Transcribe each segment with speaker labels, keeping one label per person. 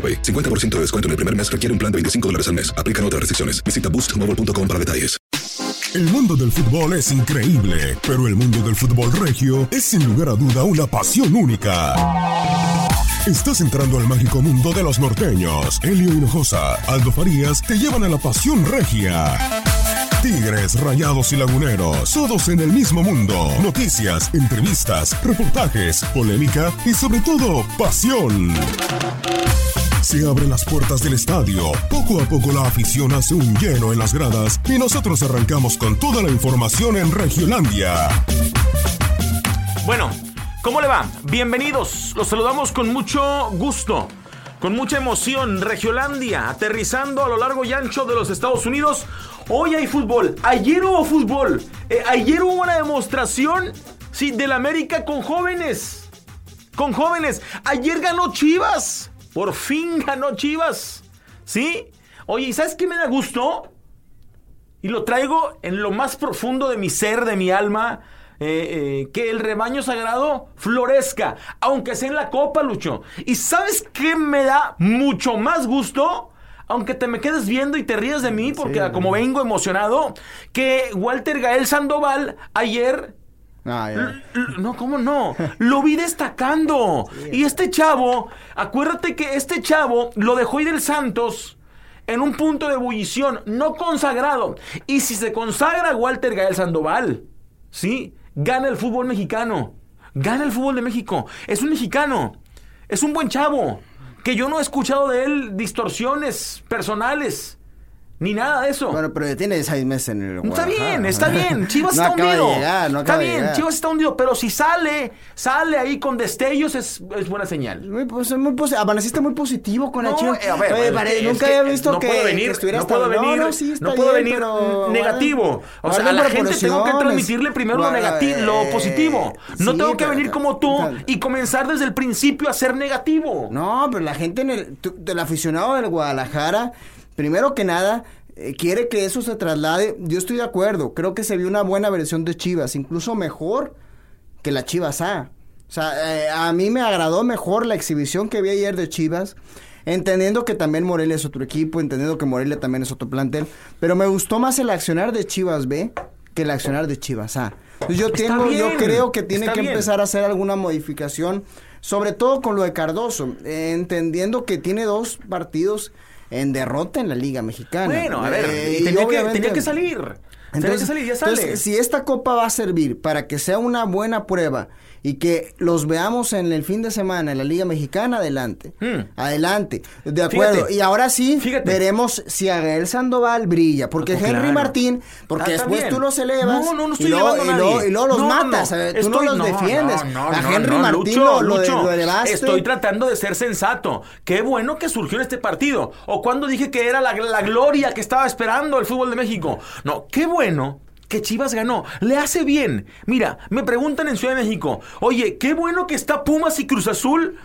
Speaker 1: AroPay. 50% de descuento en el primer mes requiere un plan de 25 dólares al mes. Aplican otras restricciones. Visita boostmobile.com para detalles.
Speaker 2: El mundo del fútbol es increíble, pero el mundo del fútbol regio es sin lugar a duda una pasión única. Estás entrando al mágico mundo de los norteños. Elio Hinojosa, Aldo Farías te llevan a la pasión regia. Tigres, Rayados y Laguneros, todos en el mismo mundo. Noticias, entrevistas, reportajes, polémica y sobre todo, pasión. Se abren las puertas del estadio. Poco a poco la afición hace un lleno en las gradas y nosotros arrancamos con toda la información en Regiolandia.
Speaker 3: Bueno, ¿cómo le va? Bienvenidos. Los saludamos con mucho gusto, con mucha emoción. Regiolandia, aterrizando a lo largo y ancho de los Estados Unidos. Hoy hay fútbol. Ayer hubo fútbol. Eh, ayer hubo una demostración, sí, del América con jóvenes. Con jóvenes. Ayer ganó Chivas. Por fin ganó Chivas. ¿Sí? Oye, ¿y sabes qué me da gusto? Y lo traigo en lo más profundo de mi ser, de mi alma. eh, eh, que el rebaño sagrado florezca, aunque sea en la copa, Lucho. ¿Y sabes qué me da mucho más gusto? Aunque te me quedes viendo y te ríes de mí, porque como vengo emocionado, que Walter Gael Sandoval ayer
Speaker 4: Ah,
Speaker 3: No, ¿cómo no? Lo vi destacando. Y este chavo, acuérdate que este chavo lo dejó ir el Santos en un punto de ebullición, no consagrado. Y si se consagra Walter Gael Sandoval, ¿sí? Gana el fútbol mexicano. Gana el fútbol de México. Es un mexicano. Es un buen chavo. Que yo no he escuchado de él distorsiones personales. Ni nada de eso.
Speaker 4: Bueno, pero tiene seis meses en el
Speaker 3: Está bien, está bien. Chivas
Speaker 4: no
Speaker 3: está hundido.
Speaker 4: De llegar, no
Speaker 3: está
Speaker 4: de
Speaker 3: bien,
Speaker 4: llegar.
Speaker 3: Chivas está hundido. Pero si sale, sale ahí con destellos, es, es buena señal.
Speaker 4: Muy, pues, muy posi- amaneciste muy positivo con la
Speaker 3: No,
Speaker 4: Chivas.
Speaker 3: eh, a ver,
Speaker 4: Oye,
Speaker 3: bueno,
Speaker 4: pare-
Speaker 3: es
Speaker 4: nunca había visto
Speaker 3: no
Speaker 4: que,
Speaker 3: puedo venir,
Speaker 4: que estuvieras
Speaker 3: no puedo venir,
Speaker 4: no, sí,
Speaker 3: puedo
Speaker 4: bien,
Speaker 3: venir
Speaker 4: pero
Speaker 3: negativo. O sea, a la gente tengo que transmitirle primero lo negativo, lo
Speaker 4: eh,
Speaker 3: positivo. No
Speaker 4: sí,
Speaker 3: tengo que venir como tú
Speaker 4: tal.
Speaker 3: y comenzar desde el principio a ser negativo.
Speaker 4: No, pero la gente en el, del aficionado del Guadalajara, primero que nada, eh, quiere que eso se traslade. Yo estoy de acuerdo. Creo que se vio una buena versión de Chivas, incluso mejor que la Chivas A. O sea, eh, a mí me agradó mejor la exhibición que vi ayer de Chivas. Entendiendo que también Morelia es otro equipo, entendiendo que Morelia también es otro plantel. Pero me gustó más el accionar de Chivas B que el accionar de Chivas A. Yo tengo, yo creo que tiene que
Speaker 3: bien.
Speaker 4: empezar a hacer alguna modificación, sobre todo con lo de Cardoso, eh, entendiendo que tiene dos partidos en derrota en la Liga Mexicana.
Speaker 3: Bueno, a ver,
Speaker 4: Eh,
Speaker 3: y tenía, que,
Speaker 4: obviamente-
Speaker 3: tenía que salir. Que sale.
Speaker 4: entonces, si esta copa va a servir para que sea una buena prueba y que los veamos en el fin de semana en la Liga Mexicana, adelante.
Speaker 3: Hmm.
Speaker 4: Adelante. De acuerdo.
Speaker 3: Fíjate.
Speaker 4: y ahora sí,
Speaker 3: Fíjate.
Speaker 4: veremos si Agael Sandoval brilla. Porque
Speaker 3: Oh,
Speaker 4: Henry
Speaker 3: claro.
Speaker 4: Martín, porque
Speaker 3: Ah,
Speaker 4: después tú los elevas.
Speaker 3: No, no, no estoy
Speaker 4: y luego,
Speaker 3: a
Speaker 4: y luego-
Speaker 3: nadie.
Speaker 4: y luego los
Speaker 3: No,
Speaker 4: matas.
Speaker 3: no.
Speaker 4: ver, tú
Speaker 3: Estoy-
Speaker 4: no los defiendes. a Henry Martín
Speaker 3: Lucho,
Speaker 4: lo,
Speaker 3: Lucho,
Speaker 4: lo elevaste.
Speaker 3: Estoy tratando de ser sensato. Qué bueno que surgió en este partido. O cuando dije que era la, la gloria que estaba esperando el fútbol de México. No, qué bueno que Chivas ganó. Le hace bien. Mira, me preguntan en Ciudad de México, oye, qué bueno que está Pumas y Cruz Azul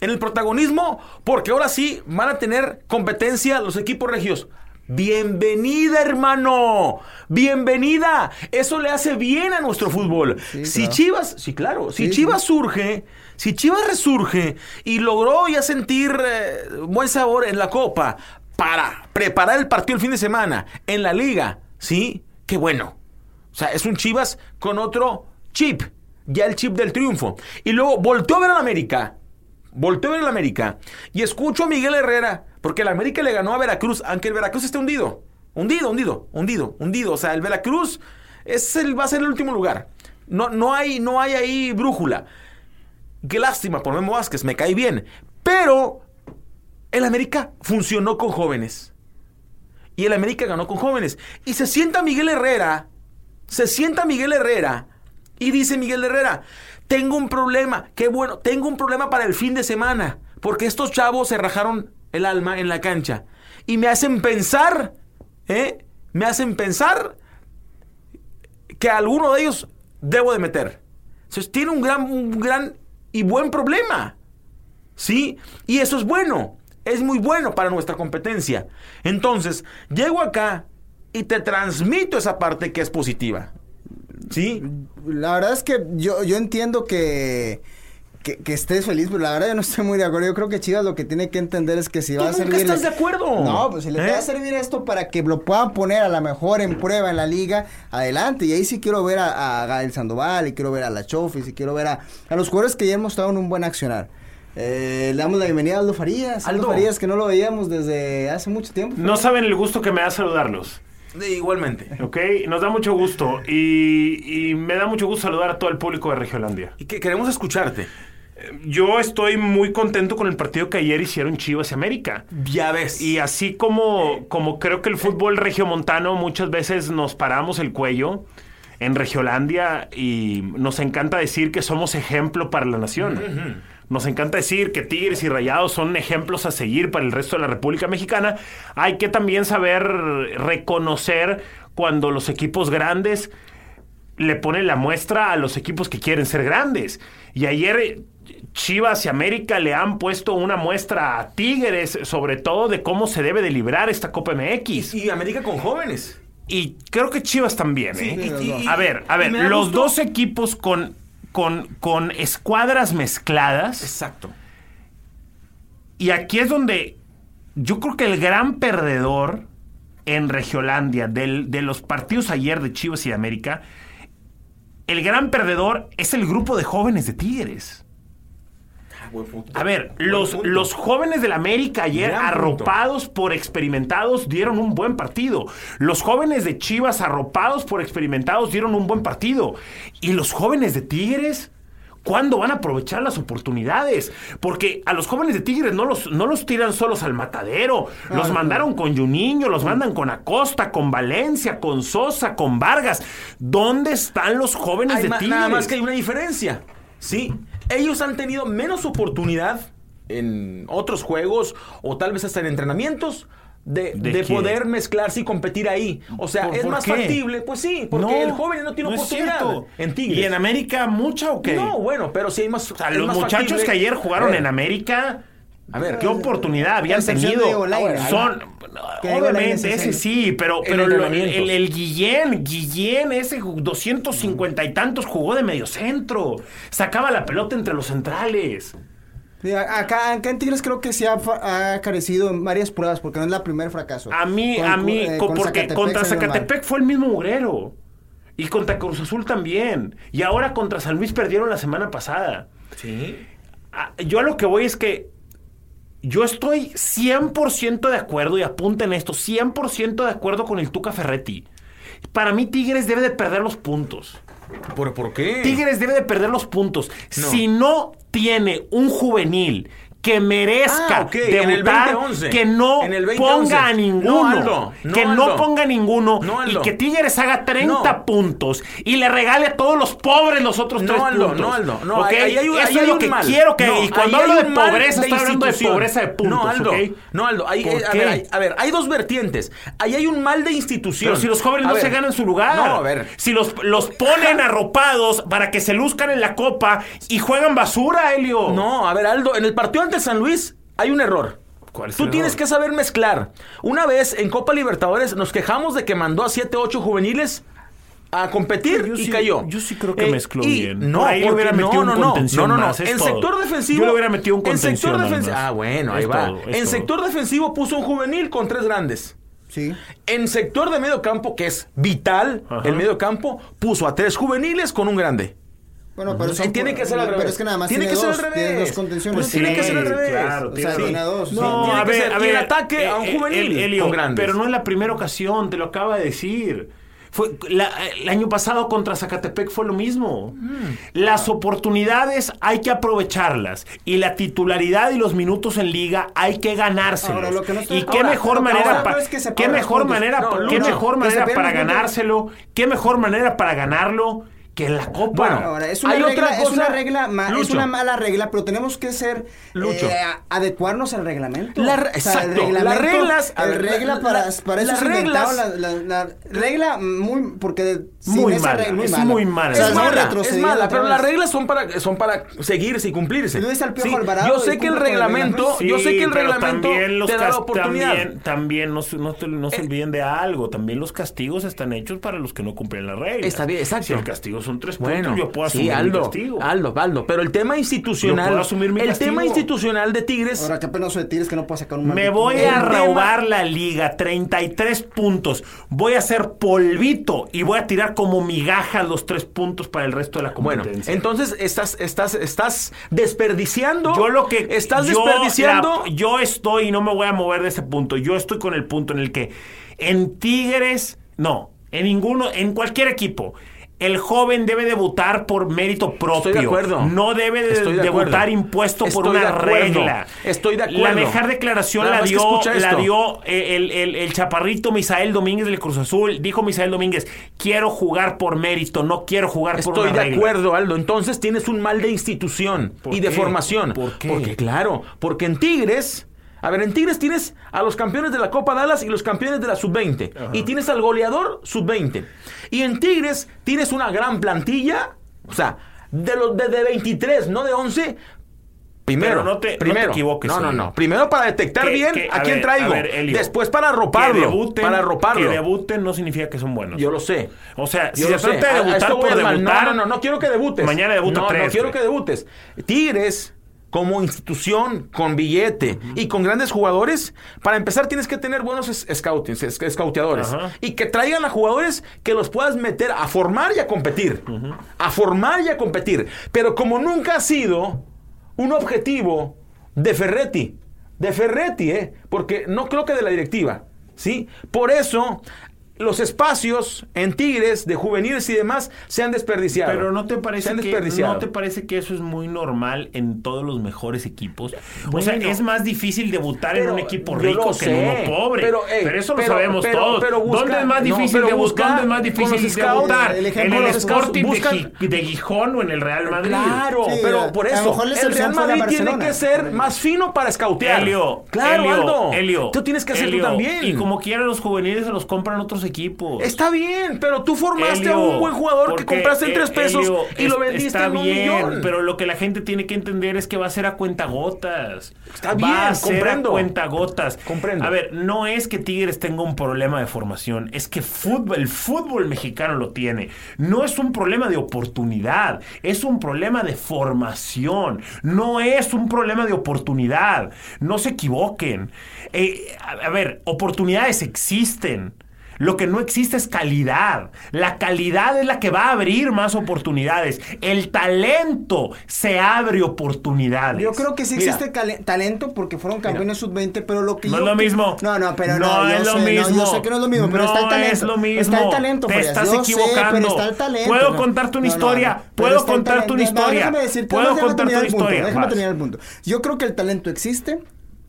Speaker 3: en el protagonismo, porque ahora sí van a tener competencia los equipos regios. Bienvenida, hermano. Bienvenida. Eso le hace bien a nuestro fútbol. si
Speaker 4: claro.
Speaker 3: Chivas, sí, claro, si
Speaker 4: Sí,
Speaker 3: Chivas surge, si Chivas resurge y logró ya sentir eh, buen sabor en la Copa para preparar el partido el fin de semana en la Liga, ¿sí? Qué bueno. O sea, es un Chivas con otro chip, ya el chip del triunfo. Y luego volteó a ver al América, volteó a ver al América y escucho a Miguel Herrera, porque el América le ganó a Veracruz, aunque el Veracruz esté hundido. Hundido, hundido, hundido, hundido. O sea, el Veracruz es va a ser el último lugar. No, no, hay, no hay ahí brújula. Qué lástima por Memo Vázquez, me cae bien. Pero el América funcionó con jóvenes. Y el América ganó con jóvenes. Y se sienta Miguel Herrera, se sienta Miguel Herrera y dice Miguel Herrera, tengo un problema, qué bueno, tengo un problema para el fin de semana, porque estos chavos se rajaron el alma en la cancha y me hacen pensar, ¿eh? Me hacen pensar que alguno de ellos debo de meter. Entonces tiene un gran, un gran y buen problema. ¿Sí? Y eso es bueno. Es muy bueno para nuestra competencia. Entonces, llego acá y te transmito esa parte que es positiva. ¿Sí?
Speaker 4: La verdad es que yo, yo entiendo que, que, que estés feliz, pero la verdad yo no estoy muy de acuerdo. Yo creo que Chivas lo que tiene que entender es que si va a servir.
Speaker 3: estás de acuerdo.
Speaker 4: No, pues si le
Speaker 3: ¿Eh?
Speaker 4: va a servir esto para que lo puedan poner a la mejor en prueba en la liga, adelante. Y ahí sí quiero ver a, a Gael Sandoval, y quiero ver a la Chofis, y quiero ver a, a los jugadores que ya hemos estado en un buen accionar. Eh, le damos la bienvenida a Aldo Farías. Aldo,
Speaker 3: Aldo.
Speaker 4: Farías, que no lo veíamos desde hace mucho tiempo.
Speaker 5: No saben el gusto que me da saludarlos.
Speaker 3: Igualmente.
Speaker 5: ¿Ok? Nos da mucho gusto. Y, y me da mucho gusto saludar a todo el público de Regiolandia.
Speaker 3: Y que queremos escucharte.
Speaker 5: Yo estoy muy contento con el partido que ayer hicieron Chivas y América.
Speaker 3: Ya ves.
Speaker 5: Y así como, como creo que el fútbol regiomontano muchas veces nos paramos el cuello en Regiolandia y nos encanta decir que somos ejemplo para la nación. Nos encanta decir que Tigres y Rayados son ejemplos a seguir para el resto de la República Mexicana. Hay que también saber reconocer cuando los equipos grandes le ponen la muestra a los equipos que quieren ser grandes. Y ayer eh, Chivas y América le han puesto una muestra a Tigres, sobre todo de cómo se debe de librar esta Copa MX.
Speaker 3: Y América con jóvenes.
Speaker 5: Y creo que Chivas también.
Speaker 3: Sí,
Speaker 5: ¿eh?
Speaker 3: y- y-
Speaker 5: a ver, a ver, los
Speaker 3: gusto-
Speaker 5: dos equipos con, con, con escuadras mezcladas.
Speaker 3: Exacto.
Speaker 5: Y aquí es donde yo creo que el gran perdedor en Regiolandia del- de los partidos ayer de Chivas y de América, el gran perdedor es el grupo de jóvenes de Tigres. A ver, los, los jóvenes del América ayer,
Speaker 3: Gran punto.
Speaker 5: arropados por experimentados, dieron un buen partido. Los jóvenes de Chivas, arropados por experimentados, dieron un buen partido. Y los jóvenes de Tigres, ¿cuándo van a aprovechar las oportunidades? Porque a los jóvenes de Tigres no los, no los tiran solos al matadero. Los mandaron con Juninho, los mandan con Acosta, con Valencia, con Sosa, con Vargas. ¿Dónde están los jóvenes de Tigres?
Speaker 3: nada más que hay una diferencia. Sí, ellos han tenido menos oportunidad en otros juegos o tal vez hasta en entrenamientos de,
Speaker 5: ¿De
Speaker 3: poder mezclarse y competir ahí. O sea,
Speaker 5: ¿Por-
Speaker 3: es
Speaker 5: por
Speaker 3: más
Speaker 5: qué?
Speaker 3: factible, pues sí, porque el joven no tiene
Speaker 5: es
Speaker 3: oportunidad en Tigres.
Speaker 5: ¿Y en América mucha o qué?
Speaker 3: No, bueno, pero sí hay más.
Speaker 5: O sea, los muchachos que ayer jugaron en América,
Speaker 3: A ver,
Speaker 5: qué oportunidad habían tenido. Son, obviamente,
Speaker 4: es
Speaker 5: ese sí, pero, pero el,
Speaker 3: entrenamientos.
Speaker 5: el- el Guillén, Guillén, ese ju- 250 y tantos jugó de medio centro. Sacaba la pelota entre los centrales.
Speaker 4: Sí, acá, acá en Tigres creo que sí ha, carecido en varias pruebas, porque no es la primer fracaso.
Speaker 5: A mí,
Speaker 4: Con-
Speaker 5: a mí,
Speaker 4: eh, con
Speaker 5: porque
Speaker 4: Zacatepec
Speaker 5: contra. Zacatepec fue el mismo mugrero. Y contra Cruz Azul también. Y ahora contra San Luis perdieron la semana pasada.
Speaker 3: Sí.
Speaker 5: Ah, Yo a lo que voy es que yo estoy 100% de acuerdo, y apunten esto, 100% de acuerdo con el Tuca Ferretti. Para mí Tigres debe de perder los puntos.
Speaker 3: ¿Por, por qué?
Speaker 5: Tigres debe de perder los puntos. Si no tiene un juvenil que merezca
Speaker 3: Ah, ok, en el
Speaker 5: debutar,
Speaker 3: 2011.
Speaker 5: que no
Speaker 3: En el 2011.
Speaker 5: ponga a ninguno,
Speaker 3: No, Aldo, no,
Speaker 5: que no ponga a ninguno y que Tigres haga 30
Speaker 3: No.
Speaker 5: puntos y le regale a todos los pobres los otros
Speaker 3: No,
Speaker 5: tres
Speaker 3: Aldo,
Speaker 5: puntos.
Speaker 3: no, Aldo, no,
Speaker 5: ¿ok?
Speaker 3: ahí- ahí
Speaker 5: Eso
Speaker 3: ahí
Speaker 5: es
Speaker 3: hay
Speaker 5: lo
Speaker 3: un
Speaker 5: que
Speaker 3: mal.
Speaker 5: quiero que y cuando hablo de pobreza estoy hablando de pobreza de puntos,
Speaker 3: No, Aldo,
Speaker 5: ¿ok?
Speaker 3: no, Aldo, ahí,
Speaker 5: ¿Por
Speaker 3: eh, a, ver, hay, a ver, hay dos vertientes. Ahí hay un mal de institución.
Speaker 5: Pero si los jóvenes
Speaker 3: A
Speaker 5: no
Speaker 3: ver,
Speaker 5: se ganan su lugar.
Speaker 3: No, a ver.
Speaker 5: Si los, los ponen arropados para que se luzcan en la copa y juegan basura, Helio.
Speaker 3: No, a ver, Aldo, en el partido ante San Luis hay un error.
Speaker 5: ¿Cuál es
Speaker 3: Tú
Speaker 5: el
Speaker 3: tienes
Speaker 5: error?
Speaker 3: que saber mezclar. Una vez en Copa Libertadores nos quejamos de que mandó a 7, 8 juveniles a competir
Speaker 5: Yo
Speaker 3: y
Speaker 5: sí-
Speaker 3: cayó.
Speaker 5: yo sí creo que
Speaker 3: Eh,
Speaker 5: mezcló bien.
Speaker 3: No,
Speaker 5: ahí le hubiera metido
Speaker 3: no,
Speaker 5: un
Speaker 3: no, no,
Speaker 5: contención
Speaker 3: no, no, no.
Speaker 5: más, es
Speaker 3: En
Speaker 5: todo.
Speaker 3: sector defensivo.
Speaker 5: Yo le hubiera metido un
Speaker 3: En sector
Speaker 5: contención
Speaker 3: defensivo. Ah, bueno, ahí
Speaker 5: Es
Speaker 3: va.
Speaker 5: todo,
Speaker 3: en
Speaker 5: todo.
Speaker 3: sector defensivo puso un juvenil con tres grandes.
Speaker 4: Sí.
Speaker 3: En sector de medio campo, que es vital,
Speaker 5: Ajá.
Speaker 3: el medio campo, puso a tres juveniles con un grande.
Speaker 4: Bueno, pero
Speaker 3: Sí, tiene que ser al
Speaker 4: Pero
Speaker 3: revés.
Speaker 4: es que nada más
Speaker 3: Tiene
Speaker 4: tiene,
Speaker 3: que ser al
Speaker 4: tiene
Speaker 3: revés.
Speaker 4: dos contenciones.
Speaker 3: Pues tiene que ser al revés.
Speaker 5: Claro,
Speaker 4: O
Speaker 5: tiene
Speaker 4: sea,
Speaker 5: que-
Speaker 4: tiene dos.
Speaker 3: No,
Speaker 4: sí.
Speaker 3: tiene que ser- y en ataque a un
Speaker 5: eh,
Speaker 3: juvenil
Speaker 5: eh, Elio,
Speaker 3: con grandes.
Speaker 5: Pero no es la primera ocasión, te lo acaba de decir. Fue la- el año pasado contra Zacatepec fue lo mismo.
Speaker 3: Mm.
Speaker 5: Las oportunidades hay que aprovecharlas y la titularidad y los minutos en liga hay que ganárselos.
Speaker 4: Ahora, lo que no estoy-
Speaker 5: y qué
Speaker 4: ahora,
Speaker 5: mejor manera
Speaker 4: no
Speaker 5: pa-
Speaker 4: es que se
Speaker 5: qué mejor manera
Speaker 3: No,
Speaker 5: qué mejor manera para ganárselo, qué mejor manera para ganarlo que la Copa.
Speaker 3: Bueno,
Speaker 4: Ahora, es una,
Speaker 3: Hay
Speaker 4: regla,
Speaker 3: otra
Speaker 4: es una
Speaker 3: cosa,
Speaker 4: regla, ma- es una mala regla, pero tenemos que ser
Speaker 3: Lucho.
Speaker 4: eh, adecuarnos al reglamento.
Speaker 3: La
Speaker 4: O sea,
Speaker 3: exacto,
Speaker 4: el
Speaker 3: las reglas-
Speaker 4: el regla
Speaker 3: la-
Speaker 4: para,
Speaker 3: la-
Speaker 4: para eso
Speaker 3: reglas-
Speaker 4: la, la- la regla muy porque
Speaker 5: Muy
Speaker 4: esa
Speaker 5: mala,
Speaker 4: regla-
Speaker 5: es muy mala.
Speaker 4: O sea,
Speaker 3: es mala, es mala, pero las reglas son para, son para seguirse y cumplirse.
Speaker 4: Luis al Piojo
Speaker 3: Sí,
Speaker 4: Alvarado
Speaker 3: yo sé que el reglamento,
Speaker 5: Sí,
Speaker 3: yo sé que el reglamento
Speaker 5: también los
Speaker 3: te da la oportunidad.
Speaker 5: También, también no, se- no, te- no se
Speaker 3: Eh,
Speaker 5: olviden de algo. También los castigos están hechos para los que no cumplen las reglas.
Speaker 3: Está bien, exacto.
Speaker 5: Si el castigo son tres
Speaker 3: Bueno,
Speaker 5: puntos, yo puedo
Speaker 3: sí,
Speaker 5: asumir mi
Speaker 3: Aldo,
Speaker 5: castigo.
Speaker 3: Aldo, Aldo, pero el tema
Speaker 5: Yo
Speaker 3: institucional,
Speaker 5: puedo asumir mi
Speaker 3: el
Speaker 5: castigo.
Speaker 3: tema institucional de Tigres,
Speaker 4: Ahora qué penoso de Tigres que no puede sacar un
Speaker 5: Me voy a
Speaker 3: tema-
Speaker 5: robar la liga, 33 puntos. Voy a hacer polvito y voy a tirar como migajas los tres puntos para el resto de la
Speaker 3: bueno,
Speaker 5: competencia.
Speaker 3: entonces estás, estás, estás desperdiciando,
Speaker 5: yo lo que
Speaker 3: estás
Speaker 5: yo
Speaker 3: desperdiciando,
Speaker 5: la- yo estoy y no me voy a mover de ese punto. Yo estoy con el punto en el que en Tigres, no, en ninguno, en cualquier equipo. El joven debe debutar por mérito propio.
Speaker 3: Estoy de acuerdo.
Speaker 5: No debe de
Speaker 3: Estoy de
Speaker 5: debutar impuesto por
Speaker 3: Estoy
Speaker 5: una
Speaker 3: de
Speaker 5: regla.
Speaker 3: Estoy de
Speaker 5: La
Speaker 3: acuerdo.
Speaker 5: mejor declaración
Speaker 3: Nada
Speaker 5: la dio, la dio el, el- el chaparrito Misael Domínguez del Cruz Azul. Dijo Misael Domínguez, quiero jugar por mérito, no quiero jugar por
Speaker 3: Estoy
Speaker 5: una
Speaker 3: de
Speaker 5: regla".
Speaker 3: acuerdo, Aldo. Entonces tienes un mal de institución
Speaker 5: ¿Por
Speaker 3: y de formación.
Speaker 5: ¿Por qué?
Speaker 3: Porque claro, porque en Tigres, a ver, en Tigres tienes a los campeones de la Copa Dallas y los campeones de la Sub-20. Y tienes al goleador Sub-20. Y en Tigres tienes una gran plantilla, o sea, de los de, de 23, no de 11. Primero,
Speaker 5: no te- no te
Speaker 3: primero,
Speaker 5: equivoques,
Speaker 3: No, no, no. Primero para detectar
Speaker 5: Que-
Speaker 3: bien
Speaker 5: que-
Speaker 3: a, quién
Speaker 5: ver,
Speaker 3: traigo.
Speaker 5: a ver, Elio,
Speaker 3: Después para
Speaker 5: que
Speaker 3: arroparlo.
Speaker 5: debuten,
Speaker 3: para arroparlo.
Speaker 5: Que debuten no significa que son buenos.
Speaker 3: Yo lo sé.
Speaker 5: O sea, si se trata de debutar por debutar...
Speaker 3: No, no, no, no quiero que debutes.
Speaker 5: Mañana debuta
Speaker 3: no,
Speaker 5: tres,
Speaker 3: No quiero que debutes. Tigres, como institución, con billete y con grandes jugadores, para empezar tienes que tener buenos scoutings, es- scouteadores. Y que traigan a jugadores que los puedas meter a formar y a competir. A formar y a competir. Pero como nunca ha sido un objetivo de Ferretti, de Ferretti, ¿eh? Porque no creo que de la directiva, ¿sí? Por eso los espacios en Tigres de juveniles y demás se han desperdiciado.
Speaker 5: Pero no te
Speaker 3: Se
Speaker 5: parece
Speaker 3: han
Speaker 5: que no te parece que eso es muy normal en todos los mejores equipos. o sea, es más difícil debutar en un equipo rico que en uno pobre.
Speaker 3: pero,
Speaker 5: Pero, eso lo
Speaker 3: pero-
Speaker 5: sabemos
Speaker 3: pero-
Speaker 5: todos.
Speaker 3: pero busca-
Speaker 5: ¿Dónde es más
Speaker 3: no,
Speaker 5: difícil
Speaker 3: pero
Speaker 5: debutar? ¿Dónde es más difícil debutar?
Speaker 4: el
Speaker 5: ¿En el Sporting de, de Gijón o en el Real Madrid?
Speaker 3: Claro,
Speaker 4: Sí,
Speaker 3: pero
Speaker 4: a-
Speaker 3: por eso el Real Madrid tiene que ser más fino para escautear.
Speaker 5: Helio,
Speaker 3: claro,
Speaker 5: Helio,
Speaker 3: Aldo.
Speaker 5: Helio,
Speaker 3: tú tienes que hacer
Speaker 5: Helio.
Speaker 3: tú también.
Speaker 5: Y como quieran los juveniles se los compran otros equipos.
Speaker 3: Está bien, pero tú formaste a un buen jugador que compraste en
Speaker 5: eh,
Speaker 3: tres pesos y lo vendiste
Speaker 5: está
Speaker 3: en un
Speaker 5: bien,
Speaker 3: millón.
Speaker 5: Pero lo que la gente tiene que entender es que va a ser a cuentagotas.
Speaker 3: Está
Speaker 5: Va
Speaker 3: bien,
Speaker 5: a ser
Speaker 3: comprendo.
Speaker 5: a cuentagotas.
Speaker 3: Comprendo.
Speaker 5: A ver, no es que Tigres tenga un problema de formación, es que fútbol, el fútbol mexicano lo tiene. No es un problema de oportunidad, es un problema de formación. No es un problema de oportunidad. No se equivoquen. Eh, a, a ver, oportunidades existen. Lo que no existe es calidad. La calidad es la que va a abrir más oportunidades. El talento se abre oportunidades.
Speaker 4: Yo creo que sí existe talento porque fueron campeones sub-20, pero lo que
Speaker 5: No
Speaker 4: yo
Speaker 5: es lo mismo.
Speaker 4: No, no, pero no,
Speaker 5: No es lo
Speaker 4: sé, no,
Speaker 5: mismo.
Speaker 4: yo sé que no es lo mismo, pero
Speaker 5: No
Speaker 4: está el talento.
Speaker 5: es lo mismo.
Speaker 4: Está el talento,
Speaker 5: Te estás
Speaker 4: yo sé,
Speaker 5: equivocando.
Speaker 4: pero está el talento.
Speaker 5: Puedo
Speaker 4: No,
Speaker 5: contarte una
Speaker 4: no, no,
Speaker 5: historia.
Speaker 4: no,
Speaker 5: Puedo contarte una.
Speaker 4: No,
Speaker 5: historia.
Speaker 4: déjame decirte,
Speaker 5: Puedo contarte una historia.
Speaker 4: Déjame terminar el punto. Yo creo que el talento existe.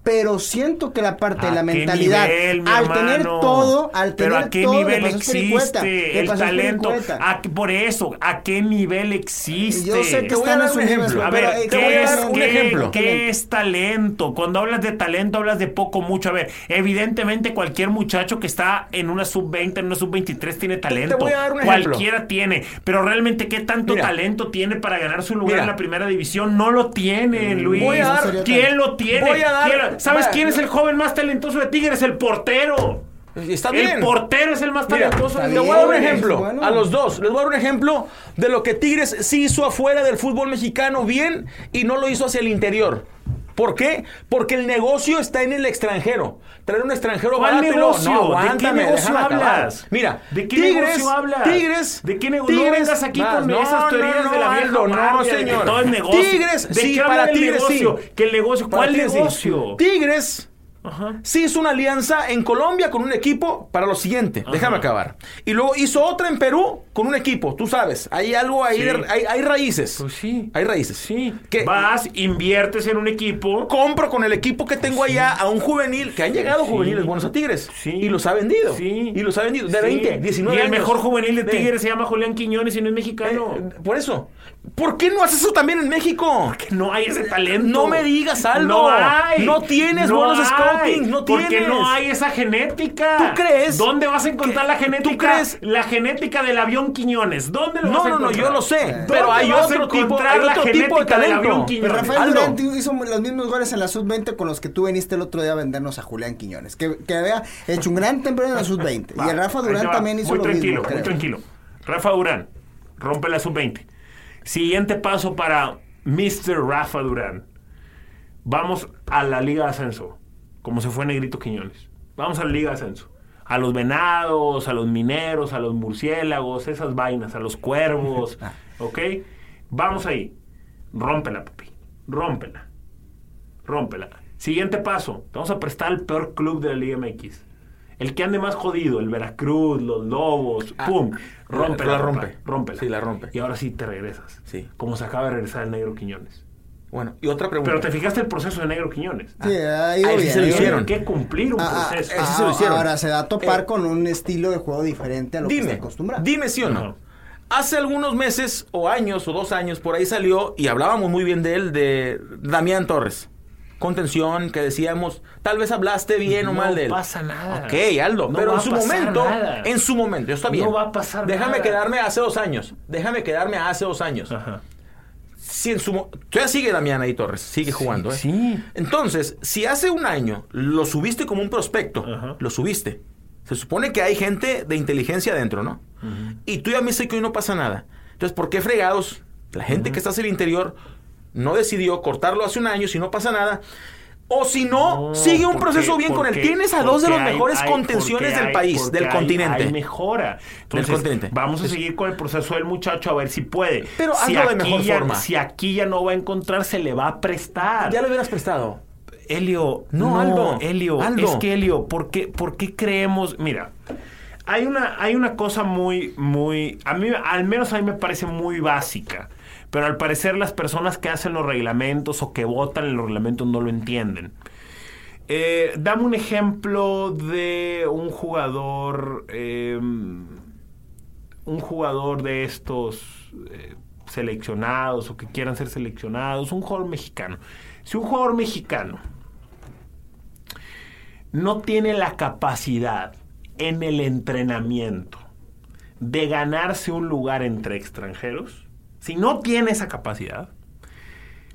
Speaker 4: Pero siento que la parte de
Speaker 5: ¿A
Speaker 4: la mentalidad,
Speaker 5: nivel,
Speaker 4: al tener todo, al tener
Speaker 5: Pero a qué
Speaker 4: todo,
Speaker 5: nivel existe el talento.
Speaker 4: Espiricueta.
Speaker 5: ¿A qué- por eso, ¿a qué nivel existe?
Speaker 4: Yo sé que
Speaker 3: Te voy a
Speaker 4: están
Speaker 3: dar un ejemplo.
Speaker 5: A ver,
Speaker 3: te voy
Speaker 5: ¿qué
Speaker 3: a
Speaker 5: es,
Speaker 3: dar un
Speaker 5: qué-
Speaker 3: ejemplo.
Speaker 5: qué es talento? Cuando hablas de talento, hablas de poco, mucho. A ver, evidentemente cualquier muchacho que está en una sub-20, en una sub-23 tiene talento.
Speaker 3: voy a dar un ejemplo.
Speaker 5: Cualquiera tiene. Pero realmente, ¿qué tanto
Speaker 3: Mira.
Speaker 5: talento tiene para ganar su lugar
Speaker 3: Mira.
Speaker 5: en la primera división? No lo tienen, Luis.
Speaker 3: Voy a dar-
Speaker 5: ¿Quién lo tiene?
Speaker 3: Voy a dar-
Speaker 5: ¿Quién lo- ¿Sabes quién es el joven más talentoso de Tigres? El portero.
Speaker 3: Está
Speaker 5: El
Speaker 3: bien.
Speaker 5: portero es el más
Speaker 3: Mira,
Speaker 5: talentoso
Speaker 3: te
Speaker 5: de
Speaker 3: voy a dar un ejemplo
Speaker 4: bueno.
Speaker 3: a los dos. Les voy a dar un ejemplo de lo que Tigres sí hizo afuera del fútbol mexicano bien y no lo hizo hacia el interior. ¿Por qué? Porque el negocio está en el extranjero. Traer un extranjero
Speaker 5: ¿Cuál
Speaker 3: barato y
Speaker 5: negocio?
Speaker 3: No,
Speaker 5: ¿De qué negocio hablas?
Speaker 3: Mira,
Speaker 5: ¿De qué
Speaker 3: Tigres,
Speaker 5: negocio hablas?
Speaker 3: Tigres,
Speaker 5: ¿De qué negocio? No vengas aquí con
Speaker 3: no,
Speaker 5: esas teorías
Speaker 3: no,
Speaker 5: de la vieja
Speaker 3: no,
Speaker 5: que
Speaker 3: señor.
Speaker 5: todo es negocio.
Speaker 3: Tigres,
Speaker 5: ¿De
Speaker 3: sí,
Speaker 5: qué
Speaker 3: para Tigres
Speaker 5: negocio?
Speaker 3: sí.
Speaker 5: El negocio, ¿cuál
Speaker 3: Tigres sí.
Speaker 5: negocio?
Speaker 3: Tigres
Speaker 5: Ajá.
Speaker 3: sí hizo una alianza en Colombia con un equipo para lo siguiente. Déjame acabar. Y luego hizo otra en Perú con un equipo. Tú sabes, hay algo ahí,
Speaker 5: Sí.
Speaker 3: de- hay, hay raíces.
Speaker 5: Pues sí.
Speaker 3: Hay raíces.
Speaker 5: Sí.
Speaker 3: Que
Speaker 5: Vas, inviertes en un equipo.
Speaker 3: compro con el equipo que tengo allá a un juvenil, que han llegado
Speaker 5: Sí.
Speaker 3: juveniles buenos a Tigres.
Speaker 5: Sí.
Speaker 3: Y los ha vendido.
Speaker 5: Sí.
Speaker 3: Y los ha vendido. De
Speaker 5: Sí.
Speaker 3: 20, 19
Speaker 5: Y el
Speaker 3: años.
Speaker 5: mejor juvenil de. Tigres se llama Julián Quiñones y no es mexicano.
Speaker 3: Eh, por eso. ¿Por qué no haces eso también en México?
Speaker 5: Que no hay ese talento.
Speaker 3: No me digas algo.
Speaker 5: No hay.
Speaker 3: No tienes
Speaker 5: No
Speaker 3: buenos
Speaker 5: hay.
Speaker 3: scouting. No
Speaker 5: Porque
Speaker 3: tienes.
Speaker 5: no hay esa genética.
Speaker 3: ¿Tú crees
Speaker 5: ¿Dónde vas a encontrar la genética?
Speaker 3: tú crees-
Speaker 5: La genética del avión Quiñones. ¿Dónde lo vas
Speaker 3: No, no, no, yo lo sé.
Speaker 5: ¿Dónde
Speaker 3: Pero hay otro tipo,
Speaker 5: encontrar
Speaker 3: hay
Speaker 5: la
Speaker 3: otro tipo de
Speaker 5: genética del avión
Speaker 3: talento.
Speaker 5: Quiñones?
Speaker 4: Pero Rafael
Speaker 3: Aldo.
Speaker 4: Durán hizo los mismos goles en la sub-20 con los que tú viniste el otro día a vendernos a Julián Quiñones. Que, que había hecho un gran temporada en la sub-20. Y el Rafa Durán también hizo
Speaker 5: muy
Speaker 4: lo
Speaker 5: tranquilo,
Speaker 4: mismo.
Speaker 5: Muy
Speaker 4: creo.
Speaker 5: tranquilo. Rafa Durán, rompe la sub-20. Siguiente paso para Mr. Rafa Durán. Vamos a la Liga de Ascenso, como se fue Negrito Quiñones. Vamos a la Liga de Ascenso. A los venados, a los mineros, a los murciélagos, esas vainas, a los cuervos, ¿ok? Vamos ahí. Rómpela, papi. Rómpela. Rómpela. Siguiente paso. Te vamos a prestar al peor club de la Liga MX. El que ande más jodido, el Veracruz, los Lobos, ¡pum! Rómpela.
Speaker 3: la rompe.
Speaker 5: Rómpela.
Speaker 3: Sí, la rompe.
Speaker 5: Y ahora sí te regresas.
Speaker 3: Sí.
Speaker 5: Como se acaba de regresar el Negro Quiñones.
Speaker 3: Bueno, y otra pregunta.
Speaker 5: Pero te fijaste el proceso de Negro Quiñones.
Speaker 4: Sí,
Speaker 3: Ah,
Speaker 4: bien,
Speaker 3: se lo hicieron.
Speaker 5: que cumplir un
Speaker 4: Ah, ah,
Speaker 5: proceso.
Speaker 3: ese se lo hicieron.
Speaker 4: Ahora se da a topar
Speaker 3: Eh,
Speaker 4: con un estilo de juego diferente a lo que
Speaker 3: dime,
Speaker 4: está acostumbrado.
Speaker 3: dime sí o no.
Speaker 5: Ajá.
Speaker 3: Hace algunos meses o años o dos años por ahí salió y hablábamos muy bien de él, de Damián Torres. Contención, que decíamos, tal vez hablaste bien o
Speaker 5: No
Speaker 3: mal de él.
Speaker 5: pasa nada.
Speaker 3: Ok, Aldo,
Speaker 5: No
Speaker 3: pero en su momento,
Speaker 5: nada.
Speaker 3: en su momento, está bien.
Speaker 5: No va a pasar
Speaker 3: Déjame
Speaker 5: nada.
Speaker 3: quedarme hace dos años. Déjame quedarme hace dos años.
Speaker 5: Ajá.
Speaker 3: Si en su todavía sigue Damián ahí Torres, sigue jugando, ¿eh?
Speaker 5: sí.
Speaker 3: Entonces, si hace un año lo subiste como un prospecto,
Speaker 5: Ajá.
Speaker 3: lo subiste. Se supone que hay gente de inteligencia adentro, ¿no? Y tú ya me dices que hoy no pasa nada. Entonces, ¿por qué fregados? La gente que está hacia el interior no decidió cortarlo hace un año si no pasa nada. O si no,
Speaker 5: No,
Speaker 3: sigue un proceso bien con él. Tienes a dos de los
Speaker 5: hay-
Speaker 3: mejores
Speaker 5: hay-
Speaker 3: contenciones del
Speaker 5: hay-
Speaker 3: país, del continente.
Speaker 5: Hay mejora. Entonces,
Speaker 3: continente.
Speaker 5: Vamos a seguir con el proceso del muchacho a ver si puede.
Speaker 3: Pero
Speaker 5: si
Speaker 3: hazlo de
Speaker 5: aquí
Speaker 3: mejor
Speaker 5: ya-
Speaker 3: forma.
Speaker 5: Si aquí ya no va a encontrar, se le va a prestar.
Speaker 3: Ya lo hubieras prestado.
Speaker 5: Helio,
Speaker 3: No,
Speaker 5: no,
Speaker 3: Aldo,
Speaker 5: Helio,
Speaker 3: Aldo.
Speaker 5: es que Helio, ¿por qué, por qué creemos? Mira, hay una, hay una cosa muy, muy, a mí, al menos a mí me parece muy básica, pero al parecer las personas que hacen los reglamentos o que votan en los reglamentos no lo entienden. Eh, dame un ejemplo de un jugador, eh, un jugador de estos eh, seleccionados o que quieran ser seleccionados, un jugador mexicano. Si un jugador mexicano no tiene la capacidad en el entrenamiento de ganarse un lugar entre extranjeros, si no tiene esa capacidad,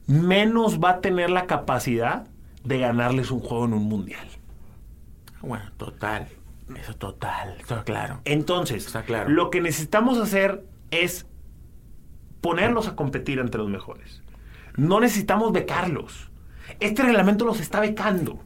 Speaker 5: menos va a tener la capacidad de ganarles un juego en un mundial.
Speaker 3: Bueno, total. Eso total, está claro.
Speaker 5: Entonces,
Speaker 3: Está claro.
Speaker 5: lo que necesitamos hacer es ponerlos a competir entre los mejores. No necesitamos becarlos. Este reglamento los está becando.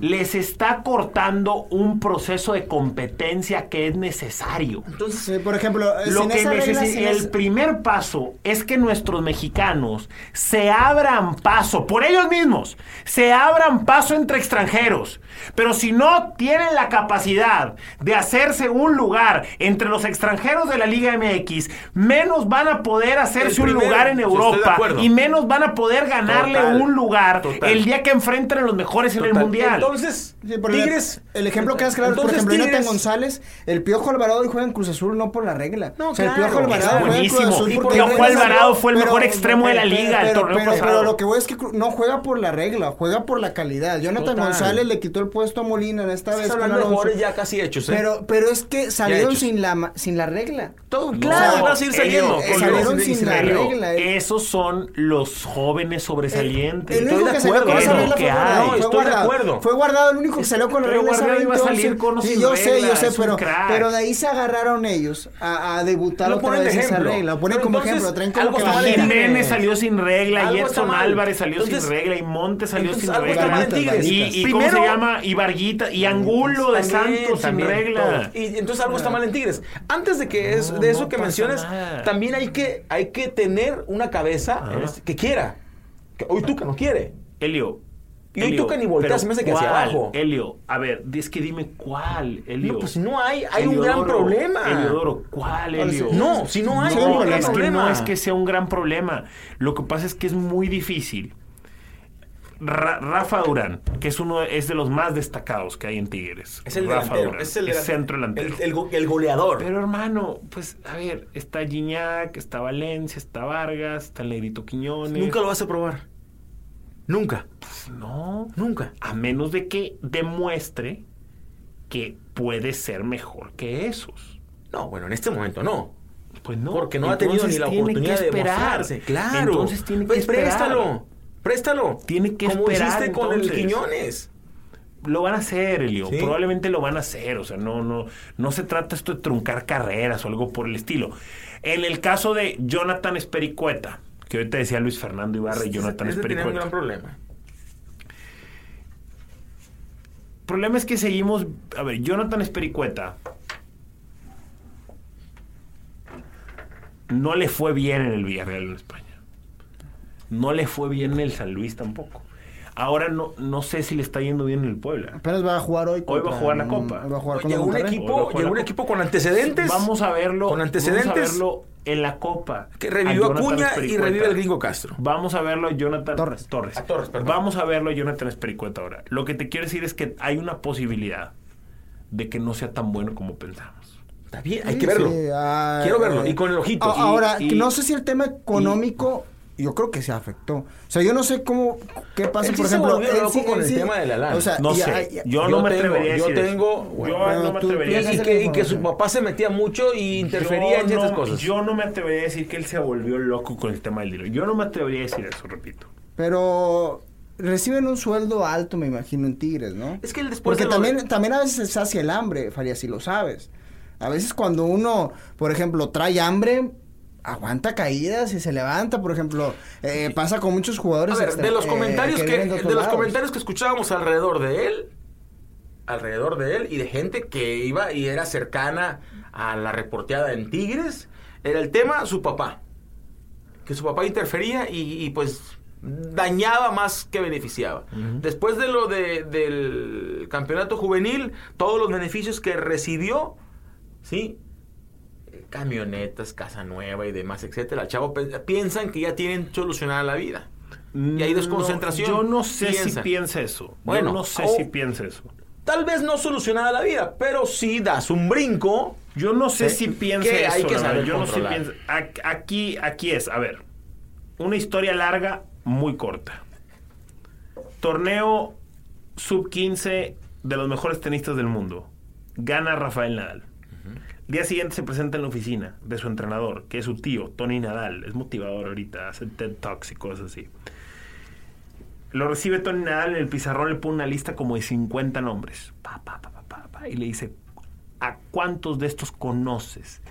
Speaker 5: Les está cortando un proceso de competencia que es necesario.
Speaker 4: Entonces, sí, por ejemplo,
Speaker 5: lo
Speaker 4: sin
Speaker 5: que
Speaker 4: esa regla,
Speaker 5: necesi-
Speaker 4: sin
Speaker 5: el
Speaker 4: esa-
Speaker 5: primer paso es que nuestros mexicanos se abran paso por ellos mismos, se abran paso entre extranjeros. Pero si no tienen la capacidad de hacerse un lugar entre los extranjeros de la Liga MX, menos van a poder hacerse un lugar en Europa y menos van a poder ganarle
Speaker 3: Total,
Speaker 5: un lugar
Speaker 3: total.
Speaker 5: El día que enfrenten a los mejores en el
Speaker 3: Total.
Speaker 5: mundial.
Speaker 3: Entonces,
Speaker 4: Sí,
Speaker 3: Tigres.
Speaker 4: El ejemplo que das claro, por ejemplo, Jonathan
Speaker 3: Tigres-
Speaker 4: González, el Piojo Alvarado y juega en Cruz Azul no por la regla.
Speaker 3: No,
Speaker 4: o sea, el
Speaker 3: claro,
Speaker 4: Piojo Alvarado juega en Cruz
Speaker 5: buenísimo.
Speaker 4: Azul
Speaker 5: Y
Speaker 4: porque
Speaker 5: Piojo Alvarado fue el mejor extremo de la liga el
Speaker 4: Pero,
Speaker 5: torneo
Speaker 4: pero,
Speaker 5: pasado.
Speaker 4: pero lo que voy es que no juega por la regla, juega por la calidad. Jonathan
Speaker 3: Total.
Speaker 4: González le quitó el puesto a Molina en esta vez. Con
Speaker 3: jugadores ya casi hechos, ¿eh?
Speaker 4: Pero, pero es que salieron sin la, sin la regla.
Speaker 3: Todo,
Speaker 4: No,
Speaker 3: claro, a saliendo.
Speaker 4: Ellos, salieron
Speaker 3: sin-
Speaker 4: la regla. eh.
Speaker 5: Esos son los jóvenes sobresalientes.
Speaker 4: El único que
Speaker 3: acuerdo,
Speaker 4: con esa regla
Speaker 5: que
Speaker 4: fue guardado.
Speaker 3: No,
Speaker 4: fue
Speaker 3: estoy de
Speaker 4: guardado.
Speaker 3: acuerdo.
Speaker 4: Fue guardado, el único que salió con la regla
Speaker 5: Guardado iba a salir con
Speaker 4: Sí, yo sé, yo sé, pero, pero de ahí se agarraron ellos a, a debutar
Speaker 3: Lo
Speaker 4: otra vez esa regla. Lo ponen como ejemplo, traen como
Speaker 3: algo
Speaker 4: que.
Speaker 5: Jiménez salió sin regla,
Speaker 3: está mal.
Speaker 5: Álvarez salió sin regla y Montes salió sin regla. Y, y ¿cómo se llama? Y Varguita, y Angulo de Santos sin regla.
Speaker 3: Y entonces algo está mal en Tigres. Antes de que es, de eso que
Speaker 5: nada.
Speaker 3: también hay que, hay que tener una cabeza este, que quiera. Que hoy Tuca no quiere.
Speaker 5: Elio.
Speaker 3: Y hoy
Speaker 5: Elio,
Speaker 3: tocan y voltean,
Speaker 5: pero
Speaker 3: se me hace que hacia abajo.
Speaker 5: Elio, a ver, es que dime cuál, Elio.
Speaker 3: No, pues no hay, hay un gran problema.
Speaker 5: Eliodoro, ¿cuál, Elio?
Speaker 3: No, si no hay,
Speaker 4: no hay un problema.
Speaker 5: es que
Speaker 3: problema.
Speaker 5: no es que sea un gran problema. Lo que pasa es que es muy difícil. Ra- Rafa Durán, que es uno es de los más destacados que hay en Tigres.
Speaker 3: Es el
Speaker 5: Rafa
Speaker 3: delantero,
Speaker 5: Durán,
Speaker 3: es el delantero.
Speaker 5: centro delantero.
Speaker 3: El, el go- el goleador.
Speaker 5: Pero hermano, pues a ver, está Gignac, está Valencia, está Vargas, está el Negrito Quiñones.
Speaker 3: Nunca lo vas a probar. Nunca.
Speaker 5: No,
Speaker 3: Nunca.
Speaker 5: a menos de que demuestre que puede ser mejor que esos.
Speaker 3: No, bueno, en este momento no.
Speaker 5: Pues no.
Speaker 3: Porque no ha tenido ni la oportunidad de mostrarse. Claro.
Speaker 5: Entonces tiene que
Speaker 3: Pues
Speaker 5: esperar.
Speaker 3: préstalo. Préstalo.
Speaker 5: Tiene que
Speaker 3: Como
Speaker 5: esperar,
Speaker 3: hiciste con el. Quiñones.
Speaker 5: Lo van a hacer, Elio.
Speaker 3: Sí.
Speaker 5: Probablemente lo van a hacer. O sea, no, no, no se trata esto de truncar carreras o algo por el estilo. En el caso de Jonathan Espericueta, que ahorita decía Luis Fernando Ibarra y Jonathan
Speaker 3: Ese tiene un gran problema.
Speaker 5: El problema es que seguimos. A ver, Jonathan Espericueta. No le fue bien en el Villarreal en España. No le fue bien en el San Luis tampoco. Ahora no, no sé si le está yendo bien en el Puebla.
Speaker 4: Apenas va a jugar hoy.
Speaker 5: Hoy va a jugar la Copa.
Speaker 4: Hoy va a jugar con
Speaker 3: Llegó un equipo, llegó un equipo con antecedentes.
Speaker 5: Vamos a verlo.
Speaker 3: Con antecedentes.
Speaker 5: Vamos a verlo en la Copa.
Speaker 3: Que revivió a
Speaker 5: Jonathan
Speaker 3: Cuña y revive al gringo Castro.
Speaker 5: Vamos a verlo a Jonathan
Speaker 4: Torres.
Speaker 5: Torres.
Speaker 3: A Torres, perdón.
Speaker 5: Vamos a verlo a Jonathan Espericueta ahora. Lo que te quiero decir es que hay una posibilidad de que no sea tan bueno como pensamos.
Speaker 3: Está bien, hay
Speaker 4: Sí,
Speaker 3: que verlo.
Speaker 4: sí, ah,
Speaker 3: Quiero verlo. Y con el ojito. Y-
Speaker 4: Ahora,
Speaker 3: y-
Speaker 4: no sé si el tema económico, yo creo que se afectó. O sea, yo no sé cómo, qué pasa, por
Speaker 3: se
Speaker 4: ejemplo.
Speaker 3: loco con
Speaker 4: él
Speaker 3: el
Speaker 4: sí-
Speaker 3: tema de la lana.
Speaker 4: O sea,
Speaker 5: No sé. yo,
Speaker 3: yo
Speaker 5: no me
Speaker 3: tengo-
Speaker 5: atrevería a
Speaker 3: yo
Speaker 5: decir
Speaker 3: tengo-
Speaker 5: eso.
Speaker 3: bueno,
Speaker 5: yo no me atrevería
Speaker 3: y, que,
Speaker 4: la
Speaker 3: y que su papá se metía mucho y interfería
Speaker 5: Yo
Speaker 3: en
Speaker 5: no-
Speaker 3: cosas.
Speaker 5: Yo no me atrevería a decir que él se volvió loco con el tema del dinero. Yo no me atrevería a decir eso, repito.
Speaker 4: Pero reciben un sueldo alto, me imagino, en Tigres, ¿no?
Speaker 3: Es que él después
Speaker 4: Porque
Speaker 3: de lo-
Speaker 4: también, también a veces se sacia el hambre, Faria, si lo sabes. A veces cuando uno, por ejemplo, trae hambre, aguanta caídas y se levanta, por ejemplo, eh, pasa con muchos
Speaker 3: A
Speaker 4: jugadores.
Speaker 3: ver,
Speaker 4: extra-
Speaker 3: de los
Speaker 4: eh,
Speaker 3: comentarios que, de, los comentarios que escuchábamos alrededor de él, alrededor de él y de gente que iba y era cercana a la reporteada en Tigres, era el tema su papá. Que su papá interfería y, y, pues dañaba más que beneficiaba. Después de lo de- del campeonato juvenil, todos los beneficios que recibió, ¿sí? Camionetas, casa nueva y demás, etcétera. Chavo pe- piensan que ya tienen solucionada la vida. Y hay desconcentración.
Speaker 5: No, yo no sé si piensa eso.
Speaker 3: Bueno,
Speaker 5: yo no sé si piensa eso.
Speaker 3: Tal vez no solucionada la vida, pero sí das un brinco.
Speaker 5: Yo no sé
Speaker 3: ¿Eh?
Speaker 5: si piensa eso.
Speaker 3: hay que saber
Speaker 5: Yo no sé piensa. Aquí, aquí es, a ver, una historia larga, muy corta. Torneo sub 15 de los mejores tenistas del mundo. Gana Rafael Nadal. Día siguiente se presenta en la oficina de su entrenador, que es su tío, Tony Nadal. Es motivador ahorita, hace TED Talks y cosas así. Lo recibe Tony Nadal en el pizarrón, le pone una lista como de 50 nombres. Y le dice, ¿a cuántos de estos conoces?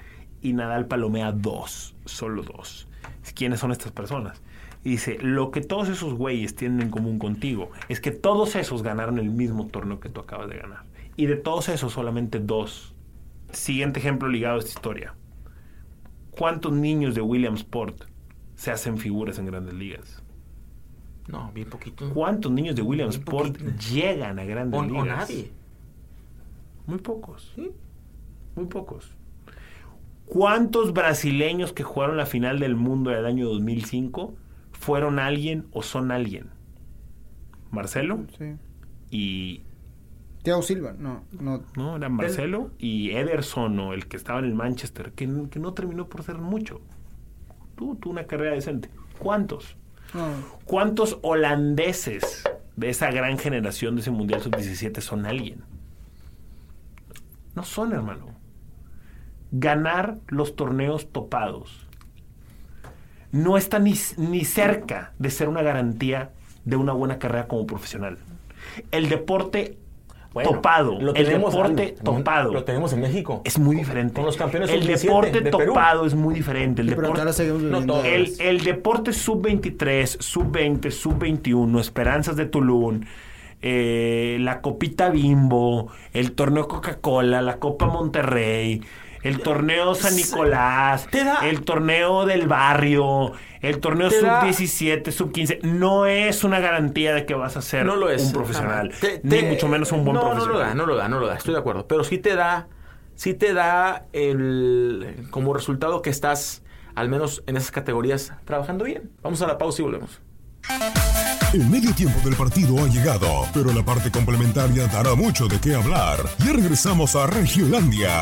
Speaker 5: Y Nadal palomea dos, solo dos. ¿Quiénes son estas personas? Y dice, lo que todos esos güeyes tienen en común contigo es que todos esos ganaron el mismo torneo que tú acabas de ganar. Y de todos esos, solamente dos. Siguiente ejemplo ligado a esta historia. ¿Cuántos niños de Williamsport se hacen figuras en grandes ligas?
Speaker 3: No, bien poquito.
Speaker 5: ¿Cuántos niños de Williamsport llegan a grandes
Speaker 3: O, o
Speaker 5: ligas?
Speaker 3: nadie.
Speaker 5: Muy pocos. Muy pocos. ¿Cuántos brasileños que jugaron la final del mundo del año 2005 fueron alguien o son alguien? Marcelo
Speaker 4: Sí.
Speaker 5: y...
Speaker 4: Thiago Silva, no, no.
Speaker 5: No, eran Marcelo y Ederson o el que estaba en el Manchester, que, no terminó por ser mucho. Tú, tú una carrera decente. ¿Cuántos?
Speaker 4: no.
Speaker 5: ¿Cuántos holandeses de esa gran generación de ese Mundial Sub-17 son alguien? No son, hermano. Ganar los torneos topados no está ni, ni cerca de ser una garantía de una buena carrera como profesional. El deporte
Speaker 3: Bueno,
Speaker 5: topado,
Speaker 3: lo
Speaker 5: el deporte topado
Speaker 3: Lo tenemos en México.
Speaker 5: es muy diferente.
Speaker 3: Con los campeones
Speaker 5: el
Speaker 3: sub-17
Speaker 5: deporte
Speaker 3: de Perú.
Speaker 5: topado es muy diferente. El
Speaker 4: Sí, pero acá
Speaker 5: deporte,
Speaker 3: no
Speaker 5: el, el deporte sub-23, sub-20, sub-21, Esperanzas de Tulum, eh, la Copita Bimbo, el torneo Coca-Cola, la Copa Monterrey, el torneo San Nicolás,
Speaker 3: Te da-
Speaker 5: el torneo del barrio, el torneo
Speaker 3: Te da-
Speaker 5: sub-17, sub-15. No es una garantía de que vas a ser
Speaker 3: no lo es.
Speaker 5: un profesional.
Speaker 3: Te-
Speaker 5: ni
Speaker 3: te-
Speaker 5: mucho menos un buen
Speaker 3: no,
Speaker 5: profesional.
Speaker 3: No lo da, no lo da, no lo da. Estoy de acuerdo. Pero sí te da, sí te da el como resultado que estás, al menos en esas categorías, trabajando bien. Vamos a la pausa y volvemos.
Speaker 2: El medio tiempo del partido ha llegado, pero la parte complementaria dará mucho de qué hablar. Ya regresamos a Regiolandia.